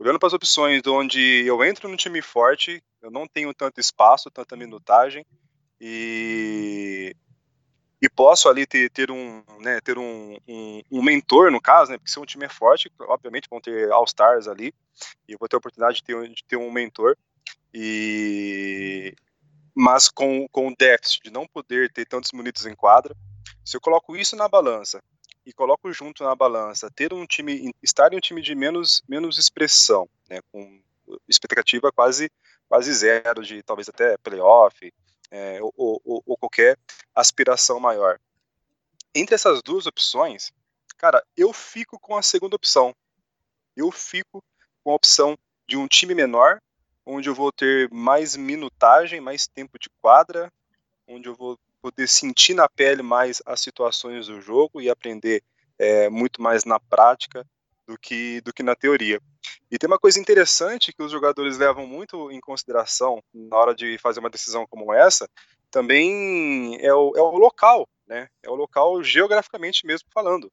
Olhando para as opções onde eu entro num time forte, eu não tenho tanto espaço, tanta minutagem, e e posso ali ter, ter um, né, ter um, um, um, mentor, no caso, né, porque se um time é forte, obviamente vão ter All-Stars ali, e eu vou ter a oportunidade de ter, de ter um mentor, e mas com, com o déficit de não poder ter tantos minutos em quadra, se eu coloco isso na balança, e coloco junto na balança ter um time, estar em um time de menos, menos expressão, né, com expectativa quase, quase zero de talvez até playoff, é, ou, ou, ou, qualquer aspiração maior. Entre essas duas opções, cara, eu fico com a segunda opção. Eu fico com a opção de um time menor, onde eu vou ter mais minutagem, mais tempo de quadra, onde eu vou poder sentir na pele mais as situações do jogo e aprender é, muito mais na prática do que, do que na teoria. E tem uma coisa interessante que os jogadores levam muito em consideração na hora de fazer uma decisão como essa, também é o, é o local, né? É o local geograficamente mesmo falando.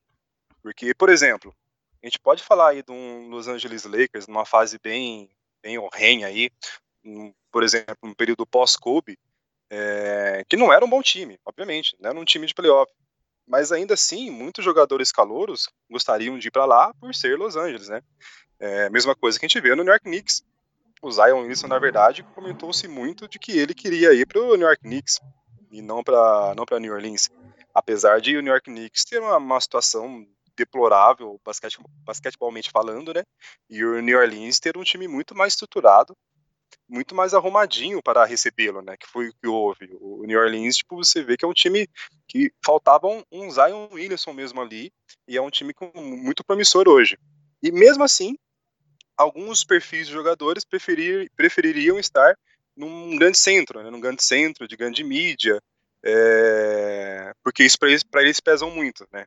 Porque, por exemplo, a gente pode falar aí de um Los Angeles Lakers numa fase bem, bem horrenha aí, um, por exemplo, no período pós-Kobe, é, que não era um bom time, obviamente, não era um time de playoff mas ainda assim, muitos jogadores calouros gostariam de ir para lá por ser Los Angeles, né? É, mesma coisa que a gente vê no New York Knicks. O Zion Wilson, na verdade, comentou-se muito de que ele queria ir para o New York Knicks e não para não para New Orleans. Apesar de o New York Knicks ter uma, uma situação deplorável, basquete, basquetebolmente falando, né? E o New Orleans ter um time muito mais estruturado, muito mais arrumadinho para recebê-lo, né? Que foi o que houve. O New Orleans, tipo, você vê que é um time que faltava um, Zion Williamson mesmo ali, e é um time com, muito promissor hoje. E mesmo assim, alguns perfis de jogadores preferir, prefeririam estar num grande centro, né? num grande centro de grande mídia, é, porque isso para eles, eles pesam muito, né?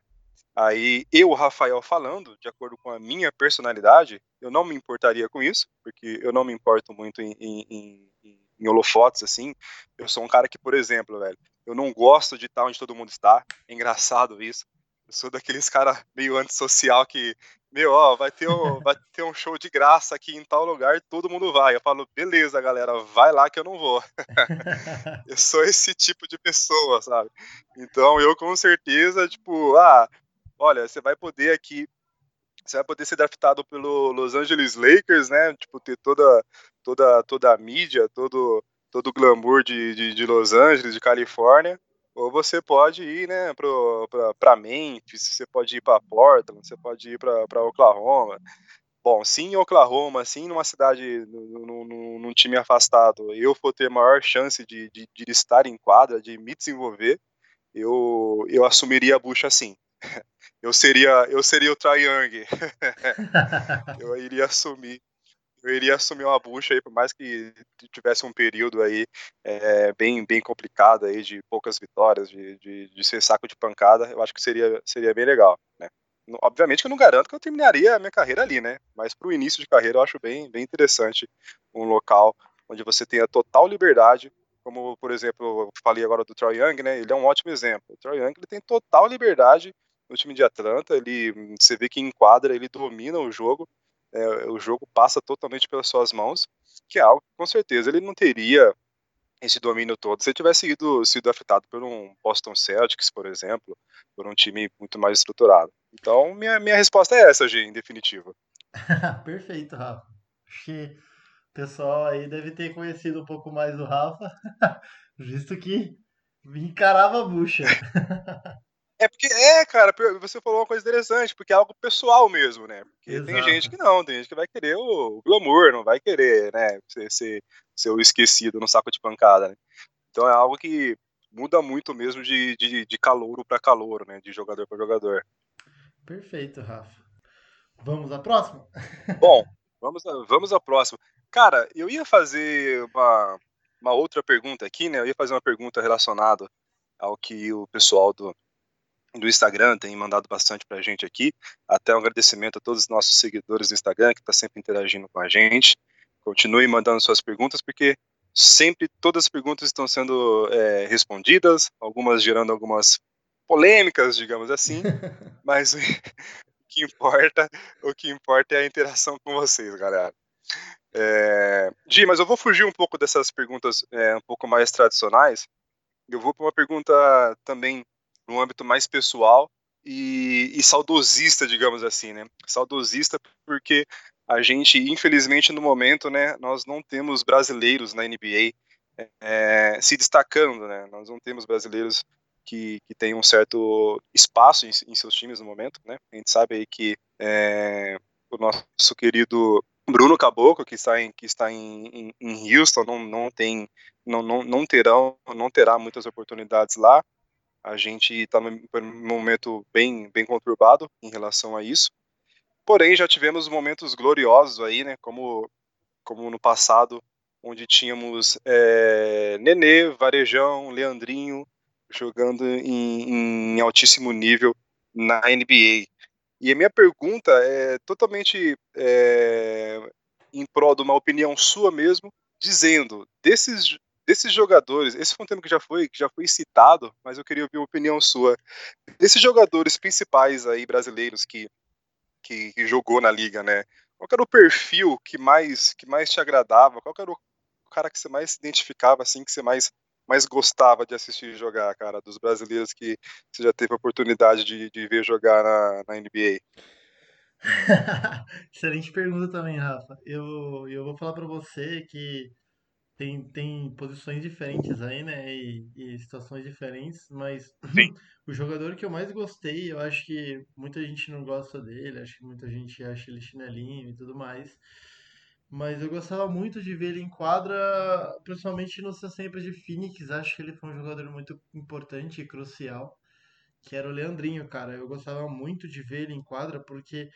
Aí eu, Rafael, falando, de acordo com a minha personalidade, eu não me importaria com isso, porque eu não me importo muito em, em, em, em holofotes, assim. Eu sou um cara que, por exemplo, velho, eu não gosto de estar onde todo mundo está. É engraçado isso. Eu sou daqueles cara meio antissocial que, meu, ó, vai ter, um, [laughs] vai ter um show de graça aqui em tal lugar, todo mundo vai. Eu falo, beleza, galera, vai lá que eu não vou. [laughs] eu sou esse tipo de pessoa, sabe? Então eu com certeza, tipo, ah, olha, você vai poder aqui, você vai poder ser draftado pelo Los Angeles Lakers, né? Tipo, ter toda, toda, toda a mídia, todo, todo o glamour de, de, de Los Angeles, de Califórnia. Ou você pode ir, né, para Memphis, você pode ir para Portland, você pode ir para Oklahoma. Bom, sim em Oklahoma, sim numa cidade, num, num, num time afastado, eu for ter maior chance de, de, de, estar em quadra, de me desenvolver, eu, eu assumiria a bucha assim eu seria eu seria o Trae Young. [laughs] eu iria assumir eu iria assumir uma bucha aí, por mais que tivesse um período aí é, bem, bem complicado aí, de poucas vitórias, de, de, de, ser saco de pancada, eu acho que seria, seria bem legal, né? Obviamente que eu não garanto que eu terminaria a minha carreira ali, né? Mas para o início de carreira eu acho bem, bem interessante um local onde você tenha total liberdade, como, por exemplo, eu falei agora do Troy Young, né? Ele é um ótimo exemplo. O Troy Young ele tem total liberdade no time de Atlanta, ele, você vê que enquadra, ele domina o jogo, é, o jogo passa totalmente pelas suas mãos, que é algo que com certeza ele não teria esse domínio todo se ele tivesse ido, sido afetado por um Boston Celtics, por exemplo, por um time muito mais estruturado. Então, minha, minha resposta é essa, G, em definitivo. [laughs] Perfeito, Rafa. Acho que o pessoal aí deve ter conhecido um pouco mais do Rafa, [laughs] visto que encarava a bucha. [laughs] É porque, é, cara, você falou uma coisa interessante, porque é algo pessoal mesmo, né? Porque Exato. tem gente que não, tem gente que vai querer o glamour, não vai querer, né, ser, ser, ser o esquecido no saco de pancada, né? Então é algo que muda muito mesmo de, de, de calouro para calouro, né? De jogador para jogador. Perfeito, Rafa. Vamos à próxima? [laughs] Bom, vamos, vamos à próxima. Cara, eu ia fazer uma, uma outra pergunta aqui, né? Eu ia fazer uma pergunta relacionada ao que o pessoal do, do Instagram tem mandado bastante para a gente aqui. Até um agradecimento a todos os nossos seguidores do Instagram que está sempre interagindo com a gente. Continue mandando suas perguntas, porque sempre todas as perguntas estão sendo é, respondidas, algumas gerando algumas polêmicas, digamos assim, [laughs] mas [laughs] o que importa, o que importa é a interação com vocês, galera. É... Gi, mas eu vou fugir um pouco dessas perguntas é, um pouco mais tradicionais. Eu vou para uma pergunta também no âmbito mais pessoal e, e, saudosista, digamos assim, né? Saudosista porque a gente, infelizmente, no momento, né, nós não temos brasileiros na NBA é, se destacando, né? Nós não temos brasileiros que, que têm um certo espaço em, em, seus times no momento, né? A gente sabe aí que é, o nosso querido Bruno Caboclo, que está em, que está em, em Houston, não, não tem, não, não, não terão, não terá muitas oportunidades lá. A gente está num momento bem, bem conturbado em relação a isso. Porém, já tivemos momentos gloriosos aí, né? Como, como no passado, onde tínhamos é, Nenê, Varejão, Leandrinho jogando em, em altíssimo nível na NBA. E a minha pergunta é totalmente é, em prol de uma opinião sua mesmo, dizendo desses desses jogadores, esse foi um tema que já foi, que já foi citado, mas eu queria ouvir uma opinião sua. Desses jogadores principais aí brasileiros que, que, que jogou na liga, né? Qual era o perfil que mais que mais te agradava? Qual era o cara que você mais se identificava assim, que você mais mais gostava de assistir jogar, cara, dos brasileiros que você já teve a oportunidade de, de ver jogar na, na NBA? [laughs] Excelente pergunta também, Rafa. Eu, eu vou falar para você que tem, tem posições diferentes aí, né? E, e situações diferentes, mas Sim. [laughs] o jogador que eu mais gostei, eu acho que muita gente não gosta dele, acho que muita gente acha ele chinelinho e tudo mais. Mas eu gostava muito de ver ele em quadra, principalmente no sempre de Phoenix. Acho que ele foi um jogador muito importante e crucial, que era o Leandrinho, cara. Eu gostava muito de ver ele em quadra porque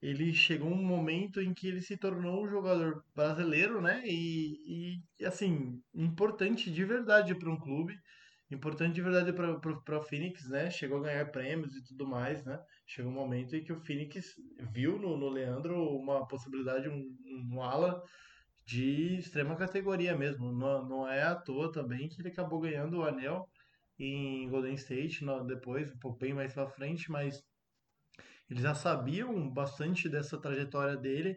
ele chegou um momento em que ele se tornou um jogador brasileiro, né? E, e assim, importante de verdade para um clube, importante de verdade para o Phoenix, né? Chegou a ganhar prêmios e tudo mais, né? Chegou um momento em que o Phoenix viu no, no Leandro uma possibilidade, um, um ala de extrema categoria mesmo. Não, não é à toa também que ele acabou ganhando o anel em Golden State no, depois, um pouco bem mais para frente, mas eles já sabiam bastante dessa trajetória dele,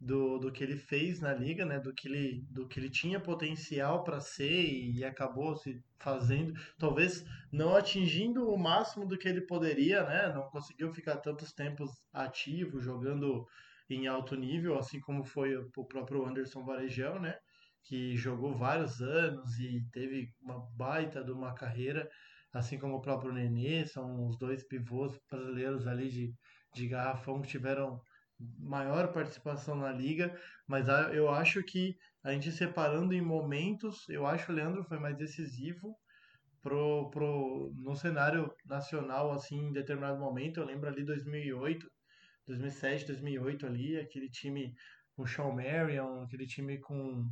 do, do que ele fez na liga, né? Do que ele, do que ele tinha potencial para ser e, e acabou se fazendo, talvez não atingindo o máximo do que ele poderia, né? Não conseguiu ficar tantos tempos ativo, jogando em alto nível, assim como foi o próprio Anderson Varejão, né? Que jogou vários anos e teve uma baita de uma carreira, assim como o próprio Nenê, são os dois pivôs brasileiros ali de, de garrafão que tiveram maior participação na liga, mas eu acho que a gente separando em momentos, eu acho que o Leandro foi mais decisivo pro, pro, no cenário nacional, assim, em determinado momento. Eu lembro ali 2008, 2007, 2008 ali, aquele time com o Sean Marion, aquele time com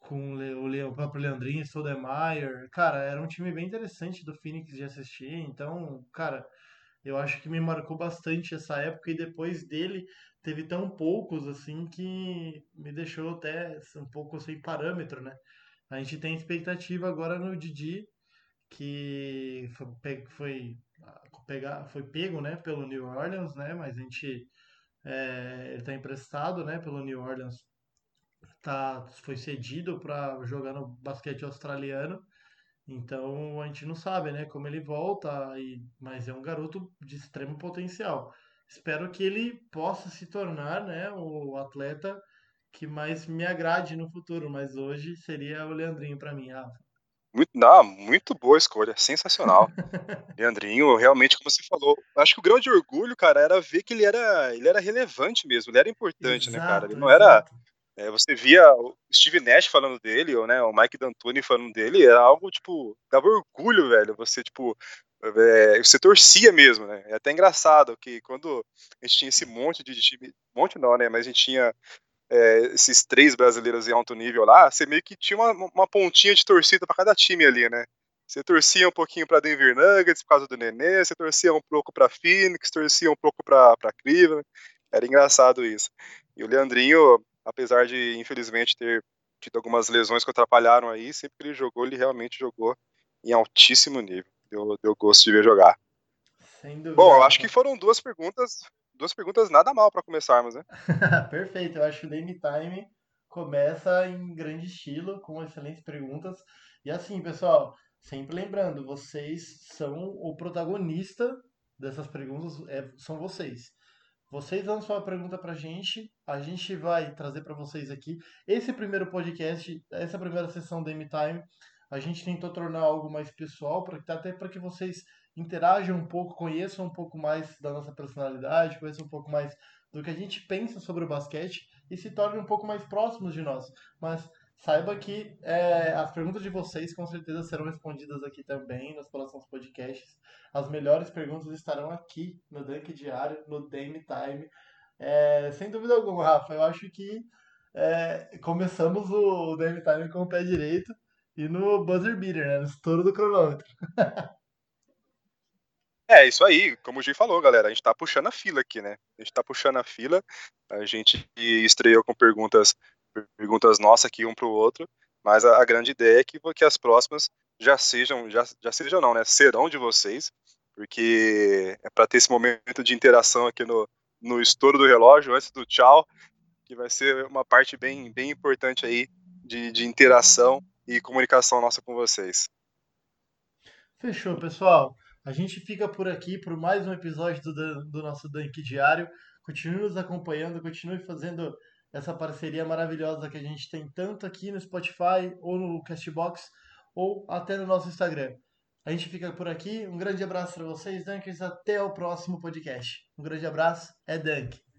com o, Le, o próprio Leandrinho, Stoudemire. Cara, era um time bem interessante do Phoenix de assistir. Então, cara, eu acho que me marcou bastante essa época e depois dele teve tão poucos assim que me deixou até um pouco sem parâmetro, né? A gente tem expectativa agora no Didi, que foi, foi, pegar, foi pego né, pelo New Orleans, né? Mas a gente é, ele está emprestado né, pelo New Orleans, tá, foi cedido para jogar no basquete australiano. Então a gente não sabe, né, como ele volta, e, mas é um garoto de extremo potencial. Espero que ele possa se tornar, né, o atleta que mais me agrade no futuro, mas hoje seria o Leandrinho para mim, Rafa. Muito, não, muito boa escolha, sensacional. [laughs] Leandrinho, realmente, como você falou, acho que o grande orgulho, cara, era ver que ele era, ele era relevante mesmo, ele era importante, exato, né, cara? Ele não exato. era é, você via o Steve Nash falando dele, ou né, o Mike D'Antoni falando dele, era algo, tipo, dava orgulho, velho. Você, tipo, é, você torcia mesmo, né? É até engraçado que quando a gente tinha esse monte de time, monte não, né? Mas a gente tinha é, esses três brasileiros em alto nível lá, você meio que tinha uma, uma pontinha de torcida para cada time ali, né? Você torcia um pouquinho para Denver Nuggets por causa do Nenê, você torcia um pouco para Phoenix, torcia um pouco para Cleveland. Era engraçado isso. E o Leandrinho, apesar de infelizmente ter tido algumas lesões que atrapalharam aí, sempre que ele jogou, ele realmente jogou em altíssimo nível. Deu, deu gosto de ver jogar. Sem dúvida. Bom, eu acho que foram duas perguntas, duas perguntas nada mal para começarmos, né? [laughs] Perfeito, eu acho que o Game Time começa em grande estilo, com excelentes perguntas. E assim, pessoal, sempre lembrando, vocês são o protagonista dessas perguntas, é, são vocês. Vocês dão sua pergunta pra gente, a gente vai trazer para vocês aqui. Esse primeiro podcast, essa primeira sessão do M-Time, a gente tentou tornar algo mais pessoal, pra, até para que vocês interajam um pouco, conheçam um pouco mais da nossa personalidade, conheçam um pouco mais do que a gente pensa sobre o basquete e se tornem um pouco mais próximos de nós. Mas saiba que é, as perguntas de vocês com certeza serão respondidas aqui também nos próximos podcasts. As melhores perguntas estarão aqui no Dunk Diário, no Dame Time. É, sem dúvida alguma, Rafa, eu acho que é, começamos o Dame Time com o pé direito e no buzzer beater, né, no estouro do cronômetro. [laughs] É, isso aí, como o Gi falou, galera, a gente tá puxando a fila aqui, né? A gente tá puxando a fila, a gente estreou com perguntas perguntas nossas aqui um pro outro, mas a, a grande ideia é que, que as próximas já sejam, já, já sejam não, né? Serão de vocês, porque é para ter esse momento de interação aqui no, no estouro do relógio, antes do tchau, que vai ser uma parte bem, bem importante aí de, de interação e comunicação nossa com vocês. Fechou, pessoal. A gente fica por aqui por mais um episódio do, do nosso Dunk Diário. Continue nos acompanhando, continue fazendo essa parceria maravilhosa que a gente tem tanto aqui no Spotify ou no Castbox ou até no nosso Instagram. A gente fica por aqui. Um grande abraço para vocês, Dunkers. Até o próximo podcast. Um grande abraço. É Dunk.